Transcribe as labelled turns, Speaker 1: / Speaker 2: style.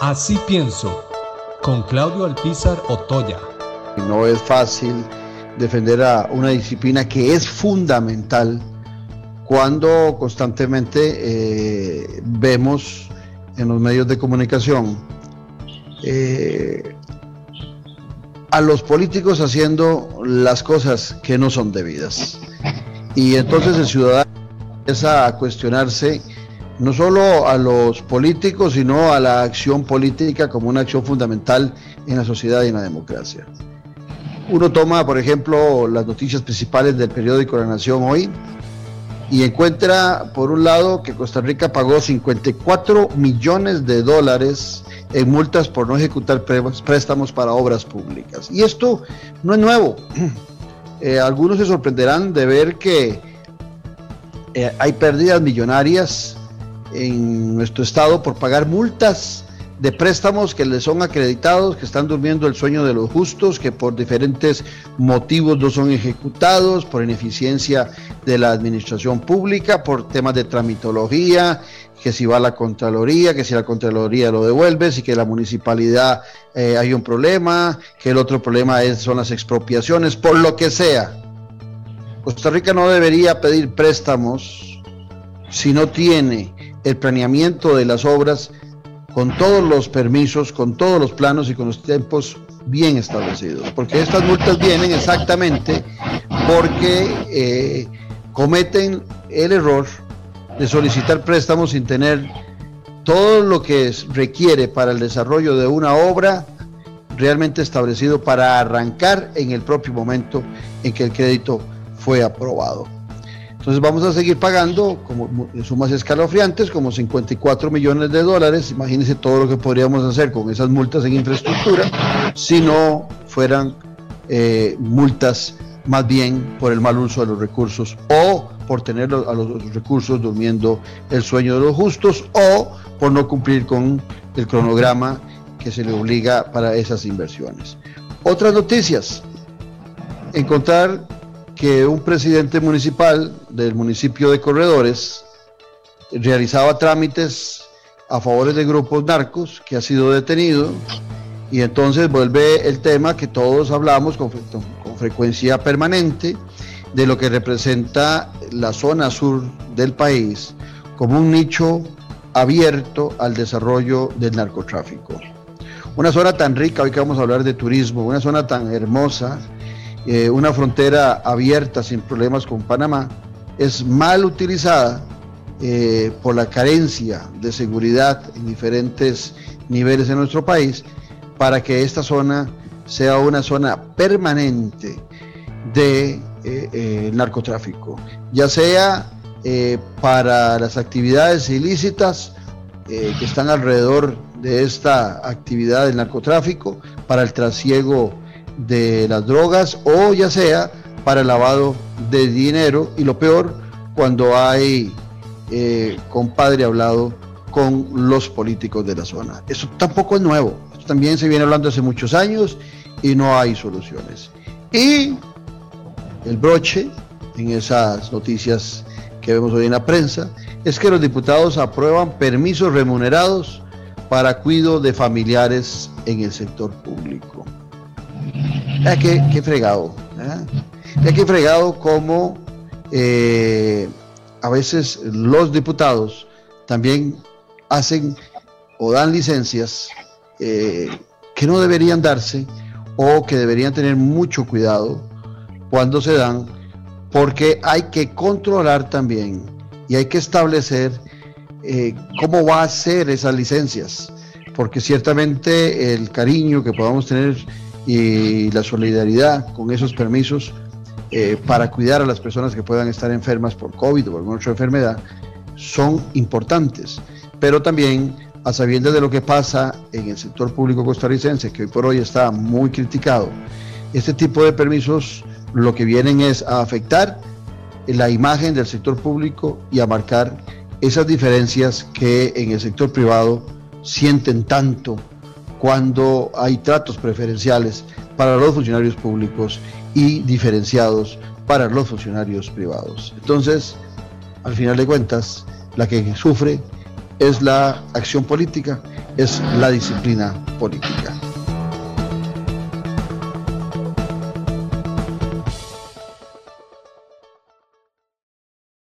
Speaker 1: Así pienso, con Claudio Alpizar Otoya.
Speaker 2: No es fácil defender a una disciplina que es fundamental cuando constantemente eh, vemos en los medios de comunicación eh, a los políticos haciendo las cosas que no son debidas. Y entonces el ciudadano empieza a cuestionarse no solo a los políticos, sino a la acción política como una acción fundamental en la sociedad y en la democracia. Uno toma, por ejemplo, las noticias principales del periódico La Nación hoy y encuentra, por un lado, que Costa Rica pagó 54 millones de dólares en multas por no ejecutar préstamos para obras públicas. Y esto no es nuevo. Eh, algunos se sorprenderán de ver que eh, hay pérdidas millonarias en nuestro estado por pagar multas de préstamos que les son acreditados, que están durmiendo el sueño de los justos, que por diferentes motivos no son ejecutados, por ineficiencia de la administración pública, por temas de tramitología, que si va a la Contraloría, que si la Contraloría lo devuelve, si que la municipalidad eh, hay un problema, que el otro problema es, son las expropiaciones, por lo que sea. Costa Rica no debería pedir préstamos si no tiene el planeamiento de las obras con todos los permisos, con todos los planos y con los tiempos bien establecidos. Porque estas multas vienen exactamente porque eh, cometen el error de solicitar préstamos sin tener todo lo que requiere para el desarrollo de una obra realmente establecido para arrancar en el propio momento en que el crédito fue aprobado. Entonces vamos a seguir pagando como sumas escalofriantes, como 54 millones de dólares. Imagínense todo lo que podríamos hacer con esas multas en infraestructura si no fueran eh, multas más bien por el mal uso de los recursos o por tener a los recursos durmiendo el sueño de los justos o por no cumplir con el cronograma que se le obliga para esas inversiones. Otras noticias. Encontrar que un presidente municipal del municipio de Corredores realizaba trámites a favor de grupos narcos que ha sido detenido y entonces vuelve el tema que todos hablamos con, frecuencia permanente de lo que representa la zona sur del país como un nicho abierto al desarrollo del narcotráfico. Una zona tan rica, hoy que vamos a hablar de turismo, una zona tan hermosa, eh, una frontera abierta sin problemas con Panamá, es mal utilizada eh, por la carencia de seguridad en diferentes niveles en nuestro país para que esta zona sea una zona permanente de eh, narcotráfico, ya sea para las actividades ilícitas que están alrededor de esta actividad del narcotráfico, para el trasiego de las drogas o ya sea para el lavado de dinero y lo peor cuando hay eh, compadre hablado con los políticos de la zona. Eso tampoco es nuevo, también se viene hablando hace muchos años y no hay soluciones. Y el broche en esas noticias que vemos hoy en la prensa es que los diputados aprueban permisos remunerados para cuidado de familiares en el sector público. Ya que, fregado. Ya que fregado como eh, a veces los diputados también hacen o dan licencias eh, que no deberían darse o que deberían tener mucho cuidado cuando se dan, porque hay que controlar también y hay que establecer eh, cómo va a ser esas licencias, porque ciertamente el cariño que podamos tener y la solidaridad con esos permisos eh, para cuidar a las personas que puedan estar enfermas por COVID o por alguna otra enfermedad son importantes, pero también a sabiendas de lo que pasa en el sector público costarricense, que hoy por hoy está muy criticado, este tipo de permisos lo que vienen es a afectar la imagen del sector público y a marcar esas diferencias que en el sector privado sienten tanto cuando hay tratos preferenciales para los funcionarios públicos y diferenciados para los funcionarios privados. Entonces, al final de cuentas, la que sufre es la acción política es la disciplina política.